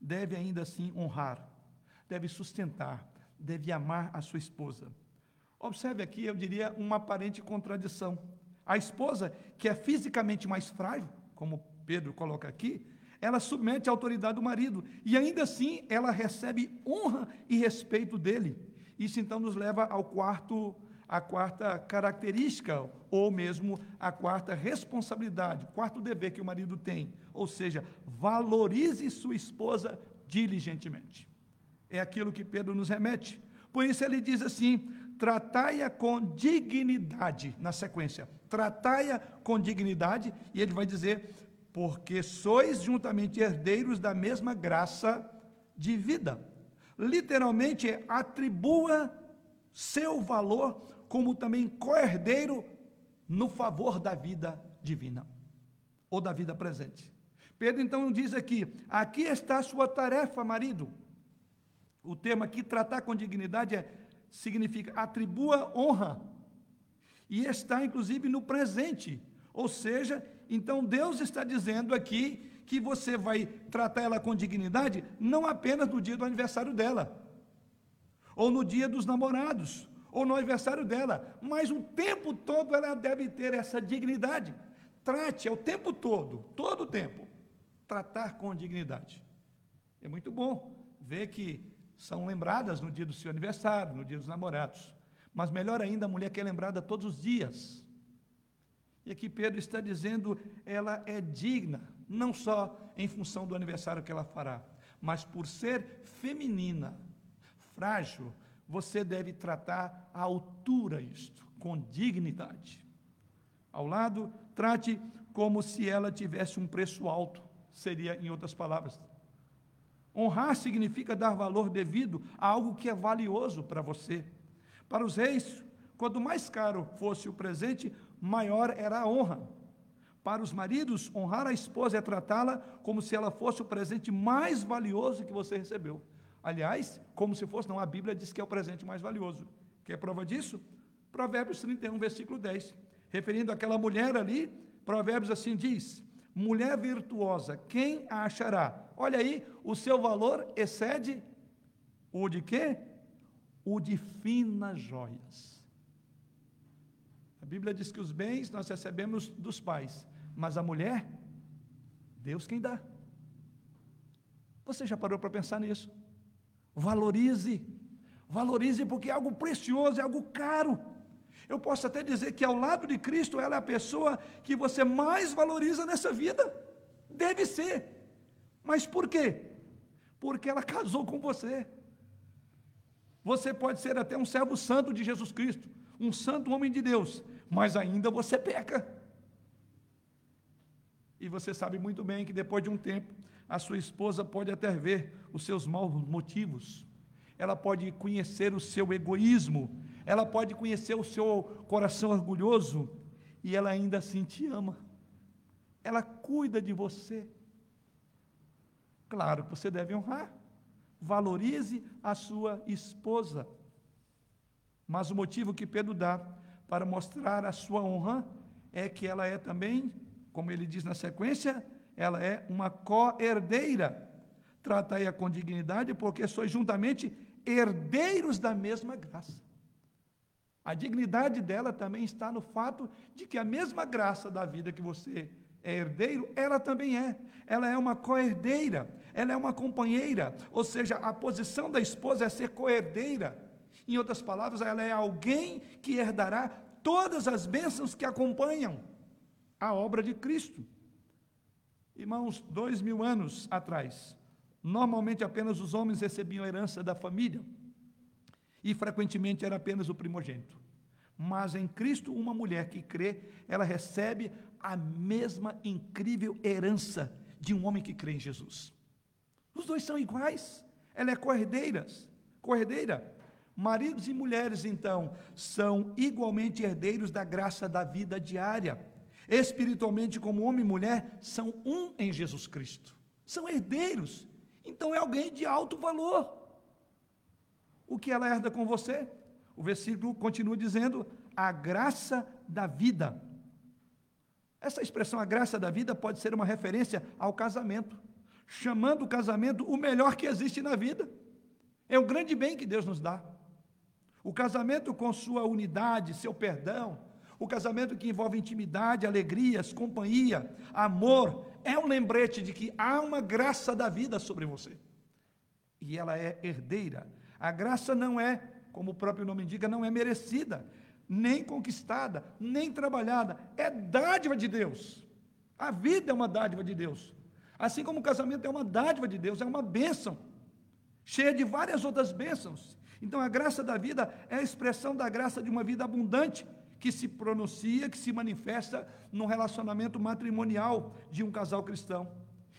deve ainda assim honrar, deve sustentar, deve amar a sua esposa. Observe aqui, eu diria, uma aparente contradição. A esposa, que é fisicamente mais frágil, como Pedro coloca aqui, ela submete à autoridade do marido e ainda assim ela recebe honra e respeito dele. Isso então nos leva ao quarto a quarta característica, ou mesmo a quarta responsabilidade, quarto dever que o marido tem. Ou seja, valorize sua esposa diligentemente. É aquilo que Pedro nos remete. Por isso ele diz assim: tratai-a com dignidade, na sequência. Tratai-a com dignidade, e ele vai dizer: porque sois juntamente herdeiros da mesma graça de vida. Literalmente, atribua seu valor como também co-herdeiro no favor da vida divina, ou da vida presente. Pedro então diz aqui: aqui está a sua tarefa, marido. O termo aqui, tratar com dignidade, é, significa atribua honra. E está inclusive no presente. Ou seja, então Deus está dizendo aqui que você vai tratar ela com dignidade não apenas no dia do aniversário dela, ou no dia dos namorados, ou no aniversário dela, mas o tempo todo ela deve ter essa dignidade. Trate é o tempo todo, todo o tempo, tratar com dignidade. É muito bom ver que são lembradas no dia do seu aniversário, no dia dos namorados. Mas melhor ainda, a mulher que é lembrada todos os dias. E aqui Pedro está dizendo, ela é digna, não só em função do aniversário que ela fará, mas por ser feminina, frágil, você deve tratar à altura isto, com dignidade. Ao lado, trate como se ela tivesse um preço alto, seria, em outras palavras. Honrar significa dar valor devido a algo que é valioso para você. Para os reis, quanto mais caro fosse o presente, maior era a honra. Para os maridos, honrar a esposa é tratá-la como se ela fosse o presente mais valioso que você recebeu. Aliás, como se fosse, não, a Bíblia diz que é o presente mais valioso. Quer prova disso? Provérbios 31, versículo 10. Referindo àquela mulher ali, Provérbios assim diz: Mulher virtuosa, quem a achará? Olha aí, o seu valor excede o de quê? O de finas joias. A Bíblia diz que os bens nós recebemos dos pais, mas a mulher, Deus quem dá. Você já parou para pensar nisso? Valorize, valorize porque é algo precioso, é algo caro. Eu posso até dizer que ao lado de Cristo ela é a pessoa que você mais valoriza nessa vida. Deve ser. Mas por quê? Porque ela casou com você. Você pode ser até um servo santo de Jesus Cristo, um santo homem de Deus, mas ainda você peca. E você sabe muito bem que depois de um tempo, a sua esposa pode até ver os seus maus motivos, ela pode conhecer o seu egoísmo, ela pode conhecer o seu coração orgulhoso, e ela ainda assim te ama, ela cuida de você. Claro que você deve honrar, valorize a sua esposa, mas o motivo que Pedro dá para mostrar a sua honra é que ela é também, como ele diz na sequência, ela é uma co-herdeira. Trata-a com dignidade, porque sois juntamente herdeiros da mesma graça. A dignidade dela também está no fato de que a mesma graça da vida que você é herdeiro, ela também é. Ela é uma co-herdeira, ela é uma companheira, ou seja, a posição da esposa é ser co-herdeira. Em outras palavras, ela é alguém que herdará todas as bênçãos que acompanham a obra de Cristo. Irmãos, dois mil anos atrás, normalmente apenas os homens recebiam a herança da família e frequentemente era apenas o primogênito. Mas em Cristo, uma mulher que crê, ela recebe a mesma incrível herança de um homem que crê em Jesus. Os dois são iguais. Ela é cordeira, cordeira. Maridos e mulheres, então, são igualmente herdeiros da graça da vida diária espiritualmente como homem e mulher, são um em Jesus Cristo. São herdeiros. Então é alguém de alto valor. O que ela herda com você? O versículo continua dizendo: a graça da vida. Essa expressão, a graça da vida, pode ser uma referência ao casamento, chamando o casamento o melhor que existe na vida. É o grande bem que Deus nos dá. O casamento, com sua unidade, seu perdão, o casamento que envolve intimidade, alegrias, companhia, amor, é um lembrete de que há uma graça da vida sobre você. E ela é herdeira. A graça não é, como o próprio nome indica, não é merecida. nem conquistada, nem trabalhada, é dádiva de Deus. A vida é uma dádiva de Deus. Assim como o casamento é uma dádiva de Deus, é uma bênção, cheia de várias outras bênçãos. Então a graça da vida é a expressão da graça de uma vida abundante, que se pronuncia, que se manifesta no relacionamento matrimonial de um casal cristão.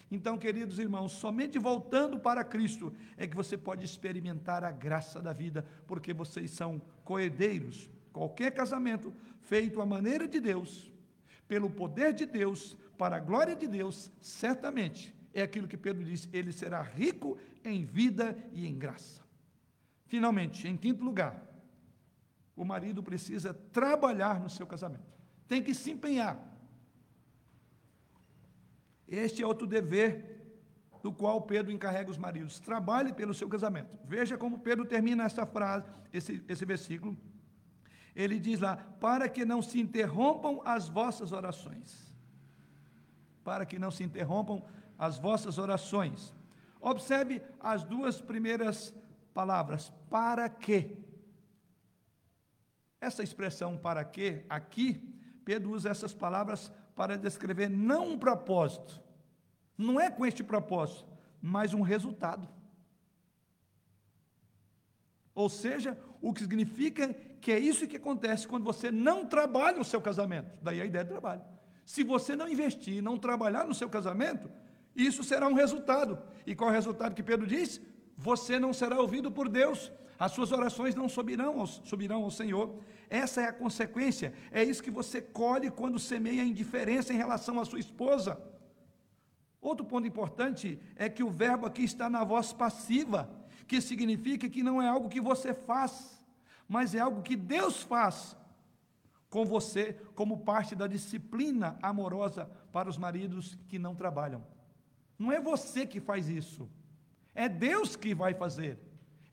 Então, queridos irmãos, somente voltando para Cristo é que você pode experimentar a graça da vida, porque vocês são coerdeiros. Qualquer casamento feito à maneira de Deus, pelo poder de Deus, para a glória de Deus, certamente é aquilo que Pedro diz: ele será rico em vida e em graça. Finalmente, em quinto lugar, o marido precisa trabalhar no seu casamento, tem que se empenhar este é outro dever do qual Pedro encarrega os maridos. Trabalhe pelo seu casamento. Veja como Pedro termina essa frase, esse, esse versículo. Ele diz lá: para que não se interrompam as vossas orações. Para que não se interrompam as vossas orações. Observe as duas primeiras palavras. Para que? Essa expressão para que, aqui, Pedro usa essas palavras para descrever não um propósito, não é com este propósito, mas um resultado. Ou seja, o que significa que é isso que acontece quando você não trabalha o seu casamento. Daí a ideia de trabalho. Se você não investir, não trabalhar no seu casamento, isso será um resultado. E qual é o resultado que Pedro diz? Você não será ouvido por Deus, as suas orações não subirão ao, subirão ao Senhor. Essa é a consequência. É isso que você colhe quando semeia indiferença em relação à sua esposa. Outro ponto importante é que o verbo aqui está na voz passiva, que significa que não é algo que você faz, mas é algo que Deus faz com você, como parte da disciplina amorosa para os maridos que não trabalham. Não é você que faz isso, é Deus que vai fazer.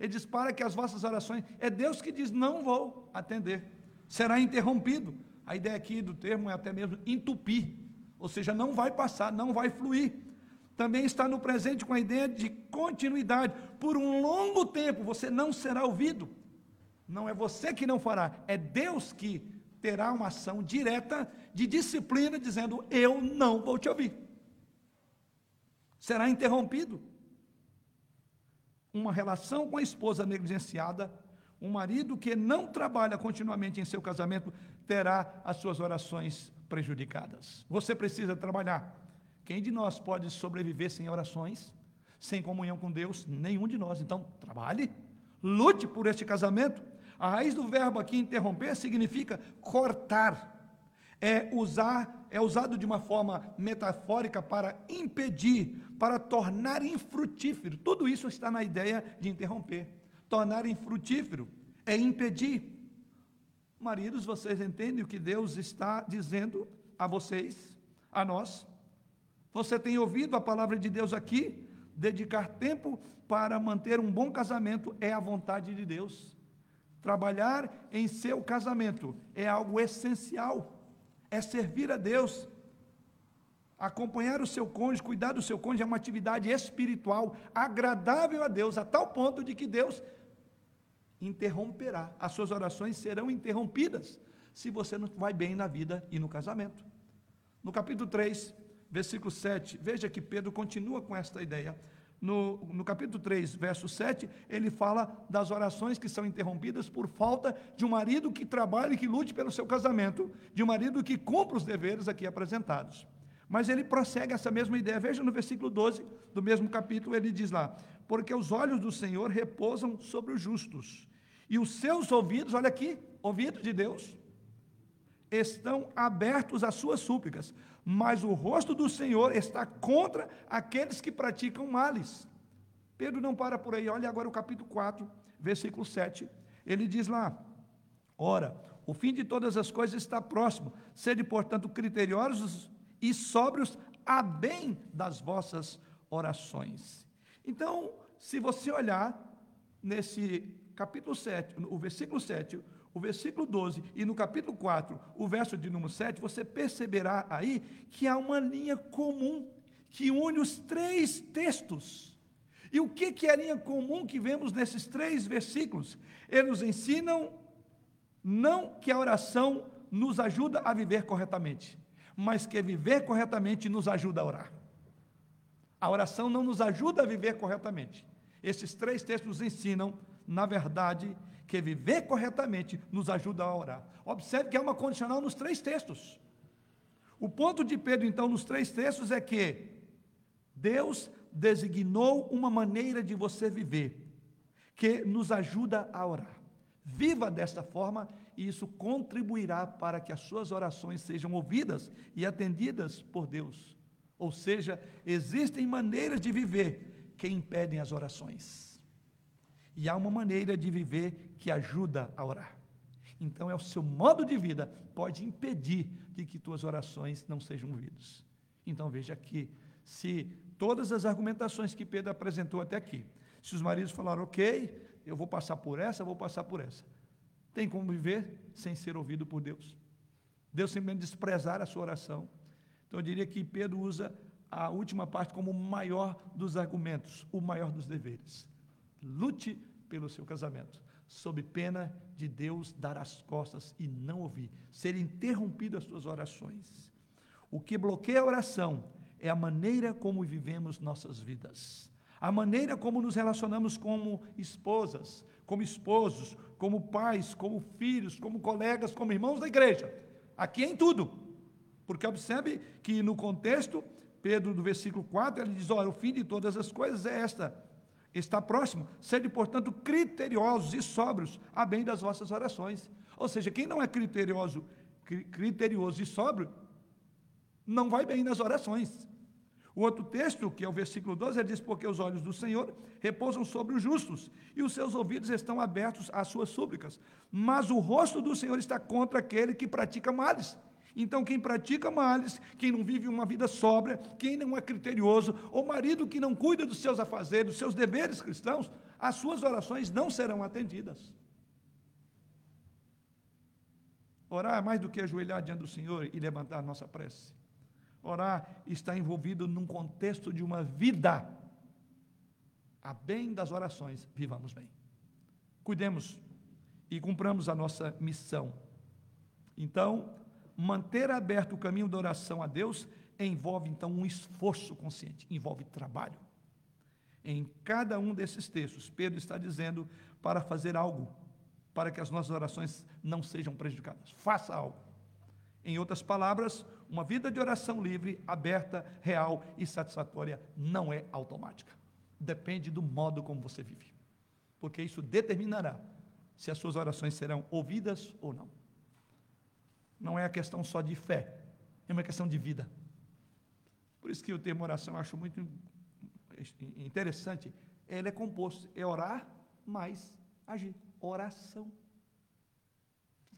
Ele diz: para que as vossas orações. É Deus que diz: não vou atender. Será interrompido. A ideia aqui do termo é até mesmo entupir. Ou seja, não vai passar, não vai fluir. Também está no presente com a ideia de continuidade. Por um longo tempo você não será ouvido. Não é você que não fará, é Deus que terá uma ação direta de disciplina, dizendo: Eu não vou te ouvir. Será interrompido uma relação com a esposa negligenciada, um marido que não trabalha continuamente em seu casamento terá as suas orações prejudicadas. Você precisa trabalhar. Quem de nós pode sobreviver sem orações, sem comunhão com Deus? Nenhum de nós. Então, trabalhe, lute por este casamento. A raiz do verbo aqui interromper significa cortar. É usar, é usado de uma forma metafórica para impedir, para tornar infrutífero. Tudo isso está na ideia de interromper. Tornar infrutífero é impedir. Maridos, vocês entendem o que Deus está dizendo a vocês, a nós? Você tem ouvido a palavra de Deus aqui? Dedicar tempo para manter um bom casamento é a vontade de Deus. Trabalhar em seu casamento é algo essencial, é servir a Deus, Acompanhar o seu cônjuge, cuidar do seu cônjuge é uma atividade espiritual agradável a Deus, a tal ponto de que Deus interromperá. As suas orações serão interrompidas se você não vai bem na vida e no casamento. No capítulo 3, versículo 7, veja que Pedro continua com esta ideia. No, no, capítulo 3, verso 7, ele fala das orações que são interrompidas por falta de um marido que trabalhe e que lute pelo seu casamento, de um marido que cumpra os deveres aqui apresentados. Mas ele prossegue essa mesma ideia. Veja no versículo 12 do mesmo capítulo, ele diz lá: Porque os olhos do Senhor repousam sobre os justos, e os seus ouvidos, olha aqui, ouvidos de Deus, estão abertos às suas súplicas, mas o rosto do Senhor está contra aqueles que praticam males. Pedro não para por aí, olha agora o capítulo 4, versículo 7. Ele diz lá: Ora, o fim de todas as coisas está próximo, sede, portanto, criteriosos e sóbrios a bem das vossas orações. Então, se você olhar nesse capítulo 7, o versículo 7, o versículo 12 e no capítulo 4, o verso de número 7, você perceberá aí que há uma linha comum que une os três textos. E o que, que é a linha comum que vemos nesses três versículos? Eles ensinam Não que a oração nos ajuda a viver corretamente, mas que viver corretamente nos ajuda a orar. A oração não nos ajuda a viver corretamente. Esses três textos nos ensinam, na verdade, que viver corretamente nos ajuda a orar. Observe que é uma condicional nos três textos. O ponto de Pedro, então, nos três textos é que Deus designou uma maneira de você viver que nos ajuda a orar. Viva desta forma e isso contribuirá para que as suas orações sejam ouvidas e atendidas por Deus. Ou seja, existem maneiras de viver que impedem as orações. E há uma maneira de viver que ajuda a orar. Então é o seu modo de vida pode impedir de que tuas orações não sejam ouvidas. Então veja aqui, se todas as argumentações que Pedro apresentou até aqui, se os maridos falaram, ok, eu vou passar por essa, vou passar por essa. Tem como viver sem ser ouvido por Deus. Deus simplesmente desprezar a sua oração. Então eu diria que Pedro usa a última parte como o maior dos argumentos, o maior dos deveres. Lute pelo seu casamento, sob pena de Deus dar as costas e não ouvir, ser interrompido as suas orações. O que bloqueia a oração é a maneira como vivemos nossas vidas a maneira como nos relacionamos como esposas, como esposos, como pais, como filhos, como colegas, como irmãos da igreja. Aqui é em tudo. Porque observe que no contexto, Pedro, do versículo 4, ele diz: Olha, o fim de todas as coisas é esta. Está próximo. Sede, portanto, criteriosos e sóbrios, a bem das vossas orações. Ou seja, quem não é criterioso, criterioso e sóbrio, não vai bem nas orações. O outro texto, que é o versículo 12, ele diz: Porque os olhos do Senhor repousam sobre os justos, e os seus ouvidos estão abertos às suas súplicas. Mas o rosto do Senhor está contra aquele que pratica males. Então, quem pratica males, quem não vive uma vida sóbria, quem não é criterioso, ou marido que não cuida dos seus afazeres, dos seus deveres cristãos, as suas orações não serão atendidas. Orar é mais do que ajoelhar diante do Senhor e levantar nossa prece. Orar está envolvido num contexto de uma vida. A bem das orações, vivamos bem. Cuidemos e cumpramos a nossa missão. Então, manter aberto o caminho da oração a Deus envolve então um esforço consciente, envolve trabalho. Em cada um desses textos, Pedro está dizendo para fazer algo, para que as nossas orações não sejam prejudicadas. Faça algo. Em outras palavras, uma vida de oração livre, aberta, real e satisfatória não é automática. Depende do modo como você vive. Porque isso determinará se as suas orações serão ouvidas ou não. Não é a questão só de fé, é uma questão de vida. Por isso que o termo oração eu acho muito interessante. Ele é composto, é orar mais agir. Oração.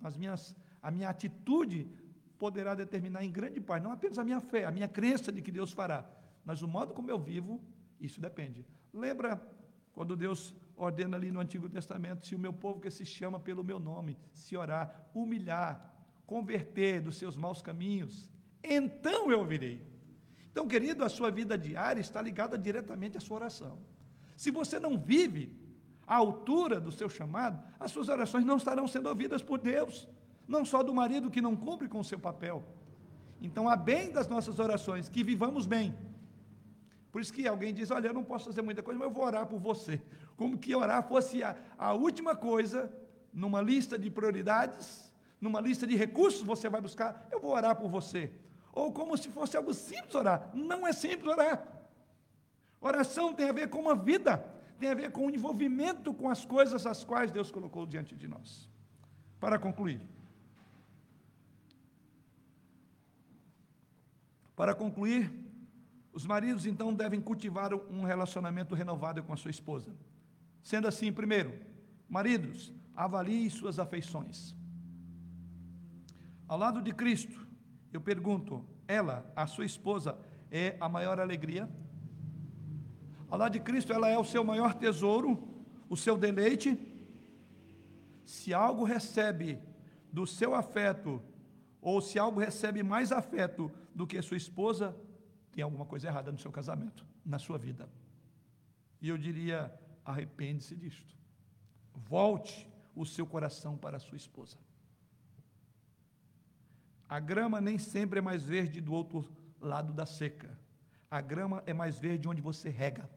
As minhas, a minha atitude poderá determinar em grande parte, não apenas a minha fé, a minha crença de que Deus fará, mas o modo como eu vivo, isso depende. Lembra quando Deus ordena ali no Antigo Testamento: se o meu povo que se chama pelo meu nome se orar, humilhar, converter dos seus maus caminhos, então eu ouvirei. Então, querido, a sua vida diária está ligada diretamente à sua oração. Se você não vive à altura do seu chamado, as suas orações não estarão sendo ouvidas por Deus não só do marido que não cumpre com o seu papel. Então, a bem das nossas orações, que vivamos bem. Por isso que alguém diz: Olha, eu não posso fazer muita coisa, mas eu vou orar por você. Como que orar fosse a, a última coisa numa lista de prioridades, numa lista de recursos você vai buscar, eu vou orar por você. Ou como se fosse algo simples orar. Não é simples orar. Oração tem a ver com uma vida, tem a ver com o envolvimento com as coisas as quais Deus colocou diante de nós. Para concluir. Para concluir, os maridos então devem cultivar um relacionamento renovado com a sua esposa. Sendo assim, primeiro, maridos, avalie suas afeições. Ao lado de Cristo, eu pergunto, ela, a sua esposa, é a maior alegria? Ao lado de Cristo, ela é o seu maior tesouro, o seu deleite? Se algo recebe do seu afeto, ou se algo recebe mais afeto do que sua esposa, tem alguma coisa errada no seu casamento, na sua vida. E eu diria: arrepende-se disto. Volte o seu coração para a sua esposa. A grama nem sempre é mais verde do outro lado da seca. A grama é mais verde onde você rega.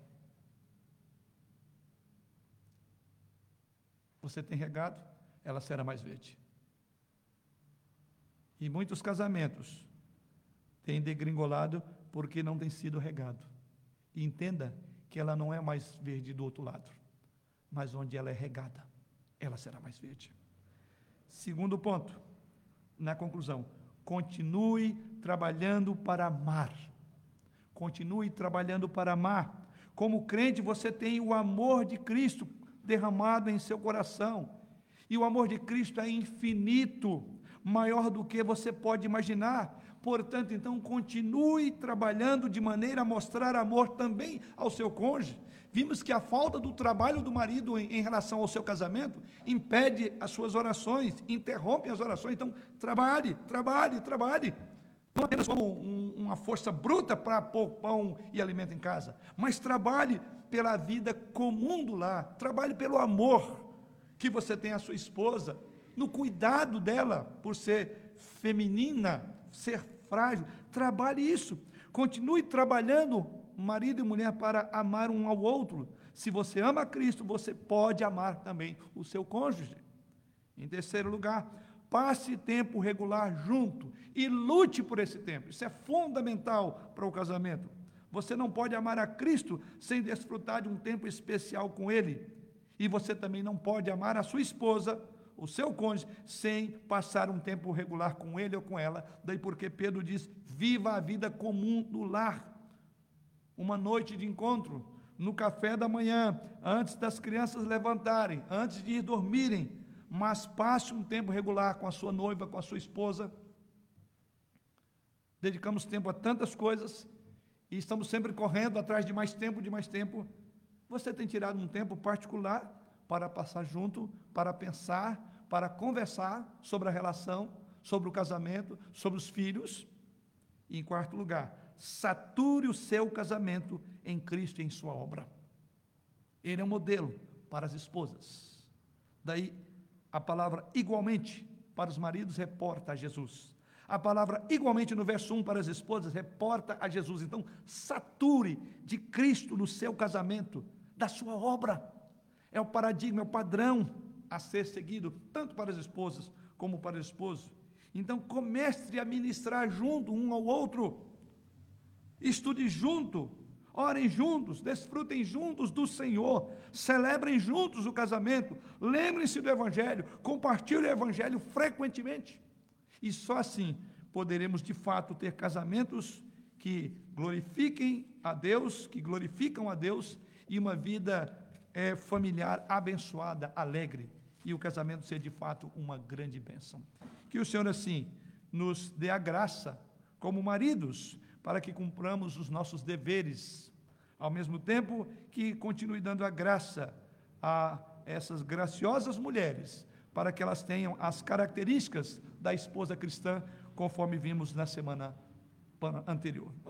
Você tem regado, ela será mais verde. E muitos casamentos têm degringolado porque não tem sido regado. E entenda que ela não é mais verde do outro lado, mas onde ela é regada, ela será mais verde. Segundo ponto, na conclusão, continue trabalhando para amar. Continue trabalhando para amar. Como crente, você tem o amor de Cristo derramado em seu coração. E o amor de Cristo é infinito, maior do que você pode imaginar. Portanto, então, continue trabalhando de maneira a mostrar amor também ao seu cônjuge. Vimos que a falta do trabalho do marido em, em, relação ao seu casamento impede as suas orações, interrompe as orações. Então, trabalhe, trabalhe, trabalhe. Não apenas como um, uma força bruta para pôr pão e alimento em casa, mas trabalhe pela vida comum do lar, trabalhe pelo amor que você tem à sua esposa, no cuidado dela por ser feminina, ser frágil. Trabalhe isso. Continue trabalhando, marido e mulher, para amar um ao outro. Se você ama Cristo, você pode amar também o seu cônjuge. Em terceiro lugar, passe tempo regular junto e lute por esse tempo. Isso é fundamental para o casamento. Você não pode amar a Cristo sem desfrutar de um tempo especial com Ele. E você também não pode amar a sua esposa, o seu cônjuge, sem passar um tempo regular com ele ou com ela. Daí porque Pedro diz: viva a vida comum do lar. Uma noite de encontro, no café da manhã, antes das crianças levantarem, antes de ir dormirem, mas passe um tempo regular com a sua noiva, com a sua esposa. Dedicamos tempo a tantas coisas e estamos sempre correndo atrás de mais tempo, de mais tempo. Você tem tirado um tempo particular para passar junto, para pensar, para conversar sobre a relação, sobre o casamento, sobre os filhos? E em quarto lugar, sature o seu casamento em Cristo e em sua obra. Ele é um modelo para as esposas. Daí a palavra igualmente para os maridos reporta a Jesus. A palavra igualmente no verso 1 para as esposas reporta a Jesus. Então, sature de Cristo no seu casamento, da sua obra. É o paradigma, é o padrão a ser seguido, tanto para as esposas como para o esposo. Então, comece a ministrar junto um ao outro. Estude junto, orem juntos, desfrutem juntos do Senhor, celebrem juntos o casamento, lembrem-se do Evangelho, compartilhem o Evangelho frequentemente. E só assim poderemos de fato ter casamentos que glorifiquem a Deus, que glorificam a Deus e uma vida é, familiar abençoada, alegre, e o casamento ser de fato uma grande bênção. Que o Senhor assim nos dê a graça como maridos para que cumpramos os nossos deveres, ao mesmo tempo que continue dando a graça a essas graciosas mulheres para que elas tenham as características da esposa cristã, conforme vimos na semana anterior.